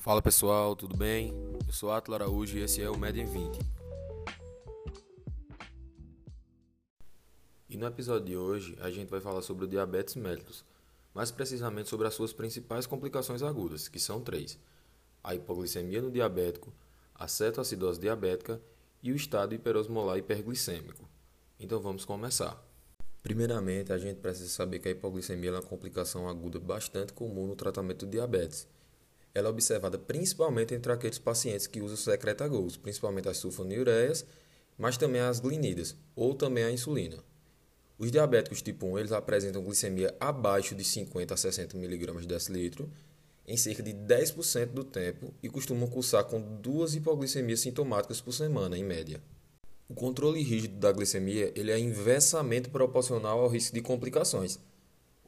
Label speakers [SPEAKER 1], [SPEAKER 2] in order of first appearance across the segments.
[SPEAKER 1] Fala pessoal, tudo bem? Eu sou Atlo Araújo e esse é o Med em 20. E no episódio de hoje a gente vai falar sobre o diabetes mellitus, mais precisamente sobre as suas principais complicações agudas, que são três: a hipoglicemia no diabético, a cetoacidose diabética e o estado hiperosmolar hiperglicêmico. Então vamos começar. Primeiramente, a gente precisa saber que a hipoglicemia é uma complicação aguda bastante comum no tratamento do diabetes. Ela é observada principalmente entre aqueles pacientes que usam secretagols, principalmente as sulfonilureias, mas também as glinidas, ou também a insulina. Os diabéticos tipo 1 eles apresentam glicemia abaixo de 50 a 60 mg decilitro em cerca de 10% do tempo e costumam cursar com duas hipoglicemias sintomáticas por semana, em média. O controle rígido da glicemia ele é inversamente proporcional ao risco de complicações.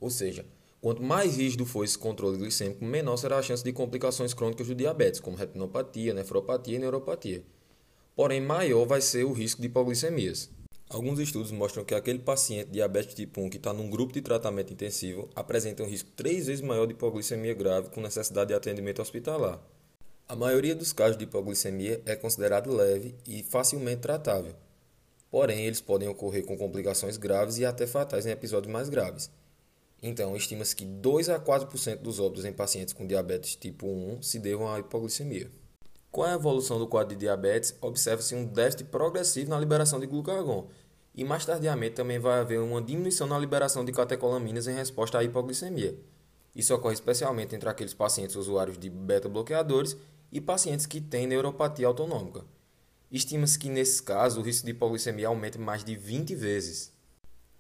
[SPEAKER 1] Ou seja, quanto mais rígido for esse controle glicêmico, menor será a chance de complicações crônicas do diabetes, como retinopatia, nefropatia e neuropatia. Porém, maior vai ser o risco de hipoglicemias. Alguns estudos mostram que aquele paciente diabético tipo 1 que está num grupo de tratamento intensivo apresenta um risco três vezes maior de hipoglicemia grave com necessidade de atendimento hospitalar. A maioria dos casos de hipoglicemia é considerado leve e facilmente tratável. Porém, eles podem ocorrer com complicações graves e até fatais em episódios mais graves. Então, estima-se que 2 a 4% dos óbitos em pacientes com diabetes tipo 1 se devam à hipoglicemia. Com a evolução do quadro de diabetes, observa-se um déficit progressivo na liberação de glucagon, e mais tardiamente também vai haver uma diminuição na liberação de catecolaminas em resposta à hipoglicemia. Isso ocorre especialmente entre aqueles pacientes usuários de beta-bloqueadores e pacientes que têm neuropatia autonômica. Estima-se que, nesses casos, o risco de hipoglicemia aumente mais de 20 vezes.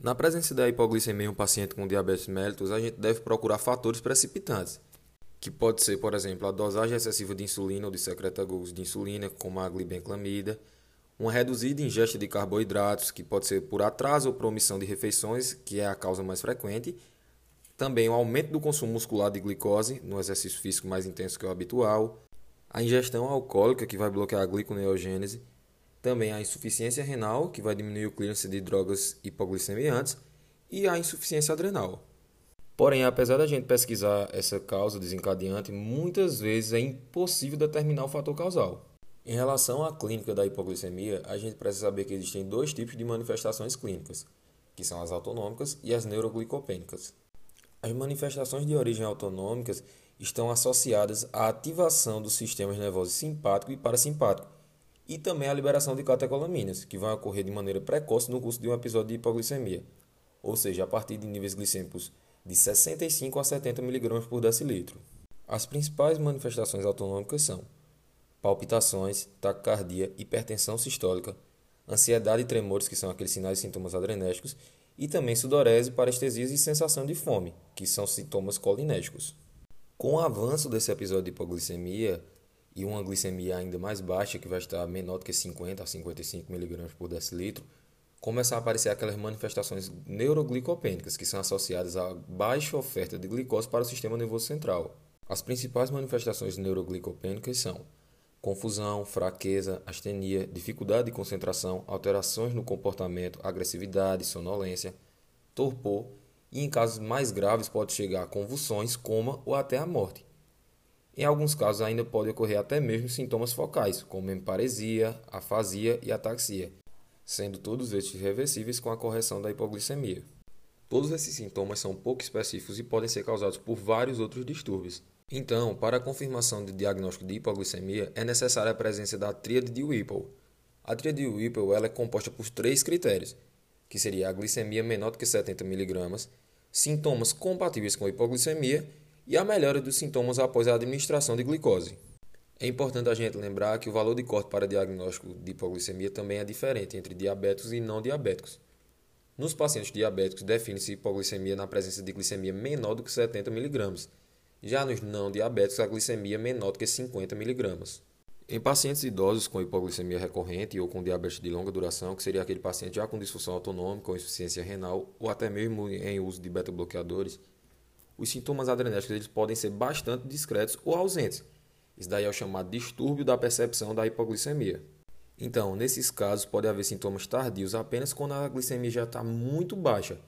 [SPEAKER 1] Na presença da hipoglicemia em um paciente com diabetes mellitus, a gente deve procurar fatores precipitantes, que pode ser, por exemplo, a dosagem excessiva de insulina ou de secretagols de insulina, como a glibenclamida, uma reduzida ingesta de carboidratos, que pode ser por atraso ou por omissão de refeições, que é a causa mais frequente, também o aumento do consumo muscular de glicose no exercício físico mais intenso que o habitual, a ingestão alcoólica, que vai bloquear a gliconeogênese, também a insuficiência renal, que vai diminuir o clearance de drogas hipoglicemiantes, e a insuficiência adrenal. Porém, apesar da gente pesquisar essa causa desencadeante, muitas vezes é impossível determinar o fator causal. Em relação à clínica da hipoglicemia, a gente precisa saber que existem dois tipos de manifestações clínicas, que são as autonômicas e as neuroglicopênicas. As manifestações de origem autonômicas estão associadas à ativação dos sistemas nervosos simpático e parasimpático, e também à liberação de catecolaminas, que vão ocorrer de maneira precoce no curso de um episódio de hipoglicemia, ou seja, a partir de níveis glicêmicos de 65 a 70 mg por decilitro. As principais manifestações autonômicas são palpitações, taquicardia, hipertensão sistólica, ansiedade e tremores, que são aqueles sinais e sintomas adrenérgicos, e também sudorese, parestesias e sensação de fome, que são sintomas colinérgicos. Com o avanço desse episódio de hipoglicemia e uma glicemia ainda mais baixa, que vai estar menor do que 50 a 55 mg por decilitro, começam a aparecer aquelas manifestações neuroglicopênicas, que são associadas à baixa oferta de glicose para o sistema nervoso central. As principais manifestações neuroglicopênicas são confusão, fraqueza, astenia, dificuldade de concentração, alterações no comportamento, agressividade, sonolência, torpor e, em casos mais graves, pode chegar a convulsões, coma ou até a morte. Em alguns casos, ainda pode ocorrer até mesmo sintomas focais, como hemparesia, afasia e ataxia, sendo todos estes reversíveis com a correção da hipoglicemia. Todos esses sintomas são pouco específicos e podem ser causados por vários outros distúrbios. Então, para a confirmação de diagnóstico de hipoglicemia, é necessária a presença da tríade de Whipple. A tríade de Whipple ela é composta por três critérios, que seria a glicemia menor do que 70 mg, sintomas compatíveis com hipoglicemia e a melhora dos sintomas após a administração de glicose. É importante a gente lembrar que o valor de corte para diagnóstico de hipoglicemia também é diferente entre diabéticos e não diabéticos. Nos pacientes diabéticos, define-se hipoglicemia na presença de glicemia menor do que 70 mg. Já nos não diabéticos, a glicemia é menor do que 50 mg. Em pacientes idosos com hipoglicemia recorrente ou com diabetes de longa duração, que seria aquele paciente já com disfunção autonômica ou insuficiência renal, ou até mesmo em uso de beta-bloqueadores, os sintomas adrenérgicos eles podem ser bastante discretos ou ausentes. Isso daí é o chamado distúrbio da percepção da hipoglicemia. Então, nesses casos, pode haver sintomas tardios apenas quando a glicemia já está muito baixa,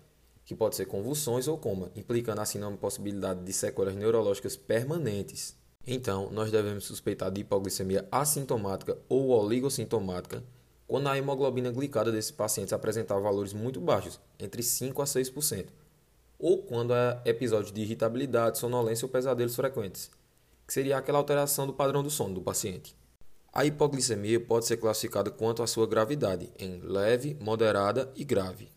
[SPEAKER 1] que pode ser convulsões ou coma, implicando assim na possibilidade de sequelas neurológicas permanentes. Então, nós devemos suspeitar de hipoglicemia assintomática ou oligossintomática quando a hemoglobina glicada desses pacientes apresentar valores muito baixos, entre 5 a 6%, ou quando há episódios de irritabilidade, sonolência ou pesadelos frequentes, que seria aquela alteração do padrão do sono do paciente. A hipoglicemia pode ser classificada quanto à sua gravidade, em leve, moderada e grave.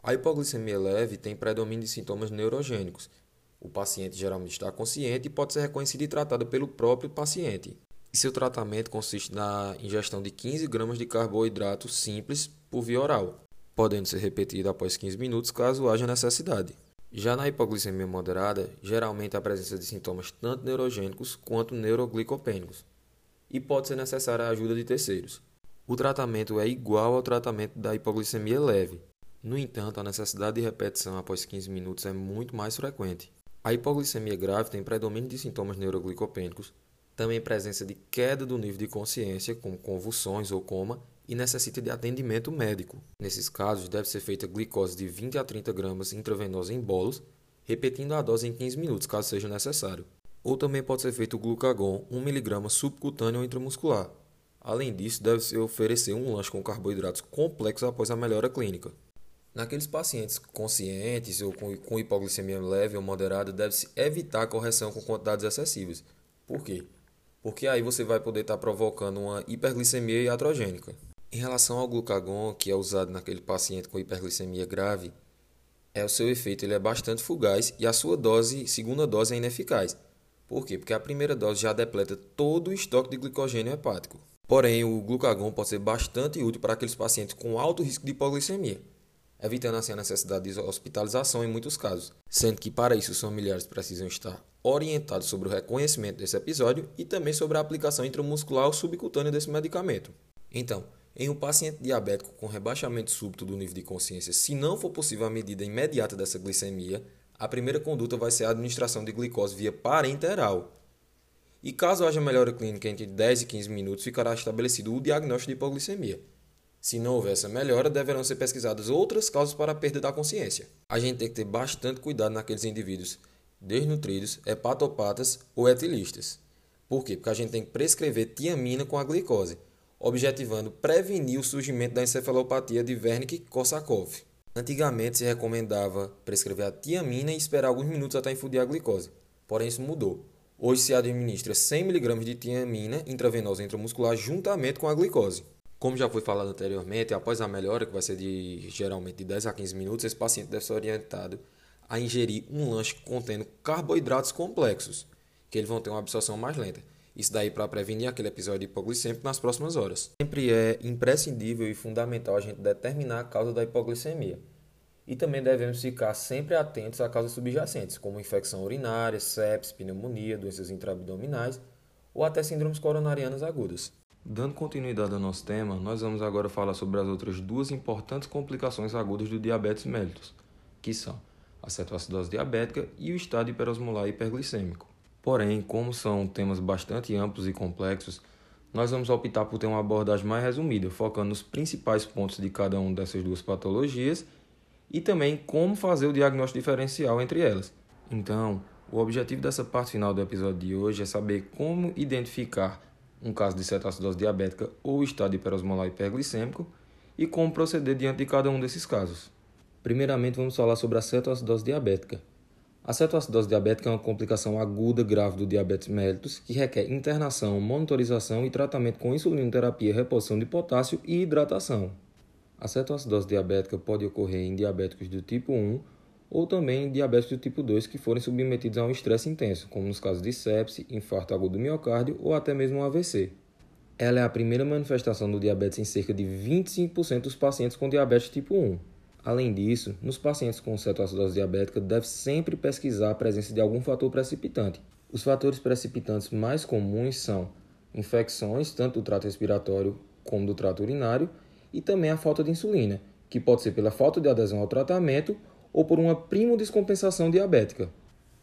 [SPEAKER 1] A hipoglicemia leve tem predomínio de sintomas neurogênicos. O paciente geralmente está consciente e pode ser reconhecido e tratado pelo próprio paciente. E seu tratamento consiste na ingestão de 15 gramas de carboidrato simples por via oral, podendo ser repetido após 15 minutos caso haja necessidade. Já na hipoglicemia moderada, geralmente a presença de sintomas tanto neurogênicos quanto neuroglicopênicos, e pode ser necessária a ajuda de terceiros. O tratamento é igual ao tratamento da hipoglicemia leve. No entanto, a necessidade de repetição após 15 minutos é muito mais frequente. A hipoglicemia grave tem predomínio de sintomas neuroglicopênicos, também presença de queda do nível de consciência, como convulsões ou coma, e necessita de atendimento médico. Nesses casos, deve ser feita glicose de 20 a 30 gramas intravenosa em bolos, repetindo a dose em 15 minutos, caso seja necessário. Ou também pode ser feito glucagon 1 mg subcutâneo ou intramuscular. Além disso, deve-se oferecer um lanche com carboidratos complexos após a melhora clínica. Naqueles pacientes conscientes ou com hipoglicemia leve ou moderada, deve-se evitar a correção com quantidades excessivas. Por quê? Porque aí você vai poder estar provocando uma hiperglicemia iatrogênica. Em relação ao glucagon, que é usado naquele paciente com hiperglicemia grave, é o seu efeito ele é bastante fugaz e a sua dose, segunda dose, é ineficaz. Por quê? Porque a primeira dose já depleta todo o estoque de glicogênio hepático. Porém, o glucagon pode ser bastante útil para aqueles pacientes com alto risco de hipoglicemia, evitando assim a necessidade de hospitalização em muitos casos, sendo que para isso os familiares precisam estar orientados sobre o reconhecimento desse episódio e também sobre a aplicação intramuscular ou subcutânea desse medicamento. Então, em um paciente diabético com rebaixamento súbito do nível de consciência, se não for possível a medida imediata dessa glicemia, a primeira conduta vai ser a administração de glicose via parenteral. E caso haja melhora clínica entre 10 e 15 minutos, ficará estabelecido o diagnóstico de hipoglicemia. Se não houver essa melhora, deverão ser pesquisadas outras causas para a perda da consciência. A gente tem que ter bastante cuidado naqueles indivíduos desnutridos, hepatopatas ou etilistas. Por quê? Porque a gente tem que prescrever tiamina com a glicose objetivando prevenir o surgimento da encefalopatia de Wernicke-Korsakoff. Antigamente se recomendava prescrever a tiamina e esperar alguns minutos até infundir a glicose, porém isso mudou. Hoje se administra 100 mg de tiamina intravenosa intramuscular juntamente com a glicose. Como já foi falado anteriormente, após a melhora, que vai ser de geralmente de 10 a 15 minutos, esse paciente deve ser orientado a ingerir um lanche contendo carboidratos complexos, que eles vão ter uma absorção mais lenta. Isso daí para prevenir aquele episódio hipoglicêmico nas próximas horas. Sempre é imprescindível e fundamental a gente determinar a causa da hipoglicemia. E também devemos ficar sempre atentos a causas subjacentes, como infecção urinária, sepsis, pneumonia, doenças intraabdominais ou até síndromes coronarianas agudas. Dando continuidade ao nosso tema, nós vamos agora falar sobre as outras duas importantes complicações agudas do diabetes mellitus, que são a cetoacidose diabética e o estado hiperosmolar hiperglicêmico. Porém, como são temas bastante amplos e complexos, nós vamos optar por ter uma abordagem mais resumida, focando nos principais pontos de cada uma dessas duas patologias e também como fazer o diagnóstico diferencial entre elas. Então, o objetivo dessa parte final do episódio de hoje é saber como identificar um caso de cetoacidose diabética ou estado hiperosmolar hiperglicêmico e como proceder diante de cada um desses casos. Primeiramente, vamos falar sobre a cetoacidose diabética. A cetoacidose diabética é uma complicação aguda grave do diabetes mellitus que requer internação, monitorização e tratamento com insulinoterapia, reposição de potássio e hidratação. A cetoacidose diabética pode ocorrer em diabéticos do tipo 1 ou também em diabéticos do tipo 2 que forem submetidos a um estresse intenso, como nos casos de sepse, infarto agudo do miocárdio ou até mesmo um AVC. Ela é a primeira manifestação do diabetes em cerca de 25% dos pacientes com diabetes tipo 1. Além disso, nos pacientes com cetoacidose diabética, deve sempre pesquisar a presença de algum fator precipitante. Os fatores precipitantes mais comuns são infecções, tanto do trato respiratório como do trato urinário, e também a falta de insulina, que pode ser pela falta de adesão ao tratamento ou por uma primodescompensação diabética.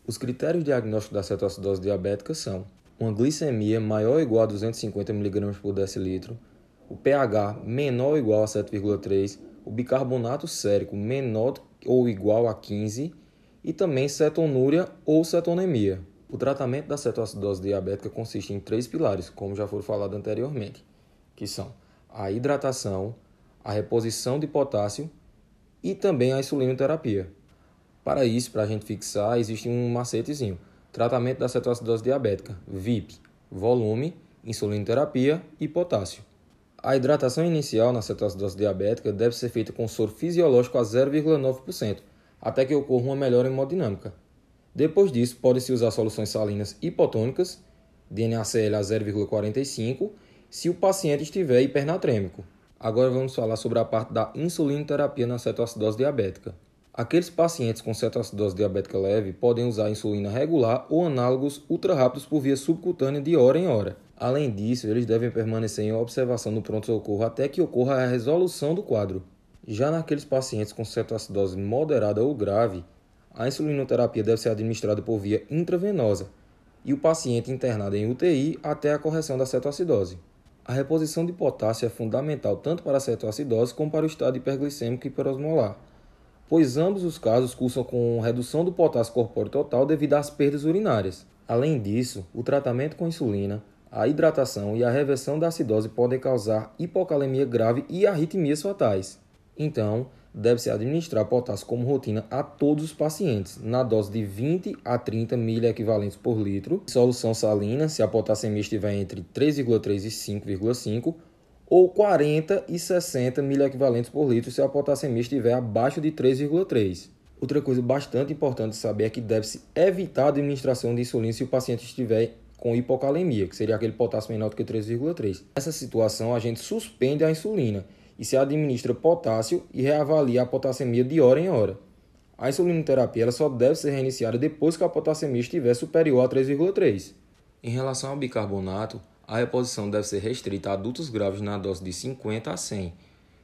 [SPEAKER 1] Os critérios diagnósticos da cetoacidose diabética são uma glicemia maior ou igual a 250 mg por decilitro, o pH menor ou igual a 7,3 o bicarbonato sérico menor ou igual a 15 e também cetonúria ou cetonemia. O tratamento da cetoacidose diabética consiste em três pilares, como já foi falado anteriormente, que são a hidratação, a reposição de potássio e também a insulinoterapia. Para isso, para a gente fixar, existe um macetezinho. Tratamento da cetoacidose diabética, VIP, volume, insulinoterapia e potássio. A hidratação inicial na cetoacidose diabética deve ser feita com soro fisiológico a 0,9%, até que ocorra uma melhora hemodinâmica. Depois disso, pode-se usar soluções salinas hipotônicas, DNACL a 0,45, se o paciente estiver hipernatrêmico. Agora vamos falar sobre a parte da insulinoterapia na cetoacidose diabética. Aqueles pacientes com cetoacidose diabética leve podem usar insulina regular ou análogos ultra rápidos por via subcutânea de hora em hora. Além disso, eles devem permanecer em observação no pronto-socorro até que ocorra a resolução do quadro. Já naqueles pacientes com cetoacidose moderada ou grave, a insulinoterapia deve ser administrada por via intravenosa e o paciente internado em UTI até a correção da cetoacidose. A reposição de potássio é fundamental tanto para a cetoacidose como para o estado hiperglicêmico hiperosmolar, pois ambos os casos cursam com redução do potássio corpóreo total devido às perdas urinárias. Além disso, o tratamento com insulina, a hidratação e a reversão da acidose podem causar hipocalemia grave e arritmias fatais. Então, deve-se administrar potássio como rotina a todos os pacientes, na dose de 20 a 30 miliequivalentes por litro, solução salina, se a potassemia estiver entre 3,3 e 5,5, ou 40 e 60 miliequivalentes por litro se a potassemia estiver abaixo de 3,3. Outra coisa bastante importante saber é que deve-se evitar a administração de insulina se o paciente estiver com hipocalemia, que seria aquele potássio menor do que 3,3. Nessa situação, a gente suspende a insulina e se administra potássio e reavalia a potassemia de hora em hora. A insulinoterapia ela só deve ser reiniciada depois que a potassemia estiver superior a 3,3. Em relação ao bicarbonato, a reposição deve ser restrita a adultos graves na dose de 50 a 100,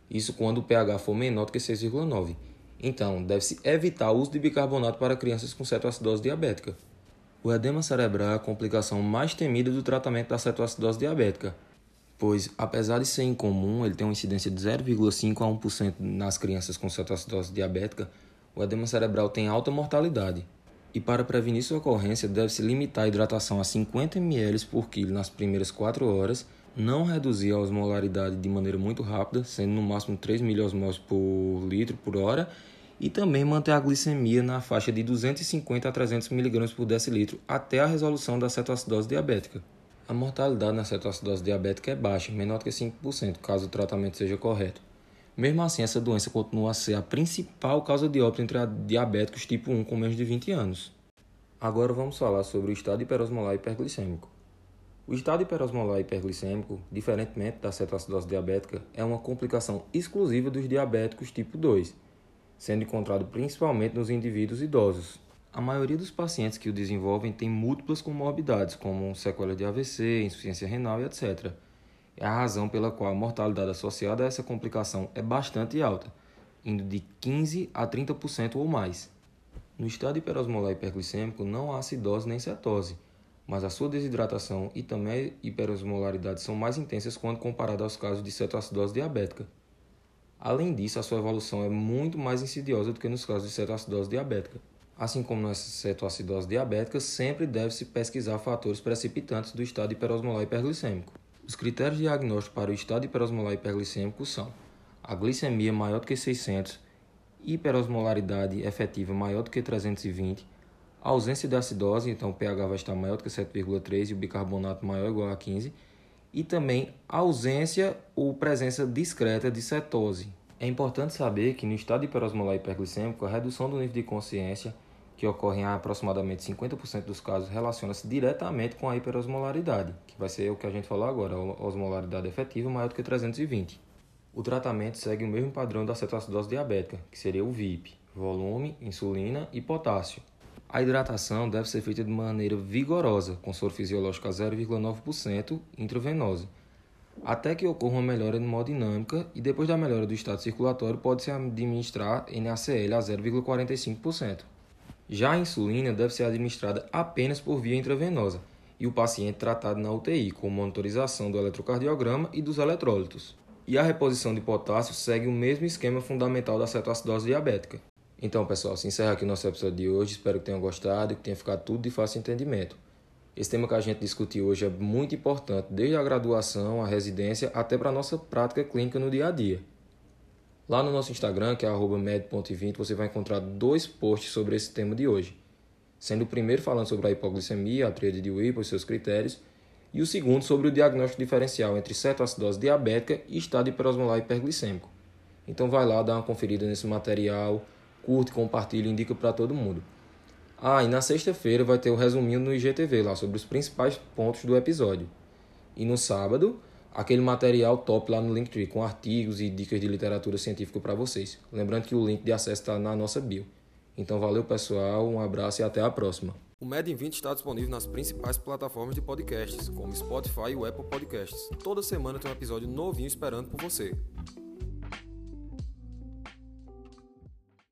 [SPEAKER 1] isso quando o pH for menor do que 6,9. Então, deve-se evitar o uso de bicarbonato para crianças com cetoacidose diabética. O edema cerebral é a complicação mais temida do tratamento da cetoacidose diabética, pois, apesar de ser incomum, ele tem uma incidência de 0,5 a 1% nas crianças com cetoacidose diabética, o edema cerebral tem alta mortalidade. E para prevenir sua ocorrência, deve-se limitar a hidratação a 50 ml por quilo nas primeiras 4 horas, não reduzir a osmolaridade de maneira muito rápida, sendo no máximo 3 miliosmols por litro por hora, e também manter a glicemia na faixa de 250 a 300 mg por decilitro até a resolução da cetoacidose diabética. A mortalidade na cetoacidose diabética é baixa, menor do que 5%, caso o tratamento seja correto. Mesmo assim, essa doença continua a ser a principal causa de óbito entre diabéticos tipo 1 com menos de 20 anos. Agora vamos falar sobre o estado hiperosmolar hiperglicêmico. O estado hiperosmolar hiperglicêmico, diferentemente da cetoacidose diabética, é uma complicação exclusiva dos diabéticos tipo 2, sendo encontrado principalmente nos indivíduos idosos, a maioria dos pacientes que o desenvolvem tem múltiplas comorbidades, como sequela de AVC, insuficiência renal e etc. É a razão pela qual a mortalidade associada a essa complicação é bastante alta, indo de 15 a 30% ou mais. No estado hiperosmolar hiperglicêmico não há acidose nem cetose, mas a sua desidratação e também a hiperosmolaridade são mais intensas quando comparado aos casos de cetoacidose diabética. Além disso, a sua evolução é muito mais insidiosa do que nos casos de cetoacidose diabética. Assim como na cetoacidose diabética, sempre deve-se pesquisar fatores precipitantes do estado hiperosmolar hiperglicêmico. Os critérios de diagnóstico para o estado hiperosmolar hiperglicêmico são a glicemia maior do que 600, hiperosmolaridade efetiva maior do que 320, a ausência de acidose, então o pH vai estar maior do que 7,3 e o bicarbonato maior ou igual a 15, e também ausência ou presença discreta de cetose. É importante saber que no estado hiperosmolar hiperglicêmico, a redução do nível de consciência que ocorre em aproximadamente 50% dos casos, relaciona-se diretamente com a hiperosmolaridade, que vai ser o que a gente falou agora, a osmolaridade efetiva maior do que 320. O tratamento segue o mesmo padrão da cetoacidose diabética, que seria o VIP, volume, insulina e potássio. A hidratação deve ser feita de maneira vigorosa, com soro fisiológico a 0,9% intravenosa, até que ocorra uma melhora hemodinâmica e depois da melhora do estado circulatório pode-se administrar NaCl a 0,45%. Já a insulina deve ser administrada apenas por via intravenosa e o paciente tratado na UTI, com monitorização do eletrocardiograma e dos eletrólitos. E a reposição de potássio segue o mesmo esquema fundamental da cetoacidose diabética. Então, pessoal, se encerra aqui nosso episódio de hoje. Espero que tenham gostado e que tenha ficado tudo de fácil entendimento. Esse tema que a gente discutiu hoje é muito importante, desde a graduação, a residência, até para a nossa prática clínica no dia a dia. Lá no nosso Instagram, que é med.20, você vai encontrar dois posts sobre esse tema de hoje. Sendo o primeiro falando sobre a hipoglicemia, a tríade de Whipple e seus critérios, e o segundo sobre o diagnóstico diferencial entre cetoacidose diabética e estado hiperosmolar hiperglicêmico. Então vai lá dar uma conferida nesse material, curte, compartilha indica para todo mundo. Ah, e na sexta-feira vai ter o um resuminho no IGTV lá sobre os principais pontos do episódio. E no sábado, aquele material top lá no Linktree com artigos e dicas de literatura científica para vocês. Lembrando que o link de acesso está na nossa bio. Então valeu pessoal, um abraço e até a próxima. O Med 20 está disponível nas principais plataformas de podcasts, como Spotify e o Apple Podcasts. Toda semana tem um episódio novinho esperando por você.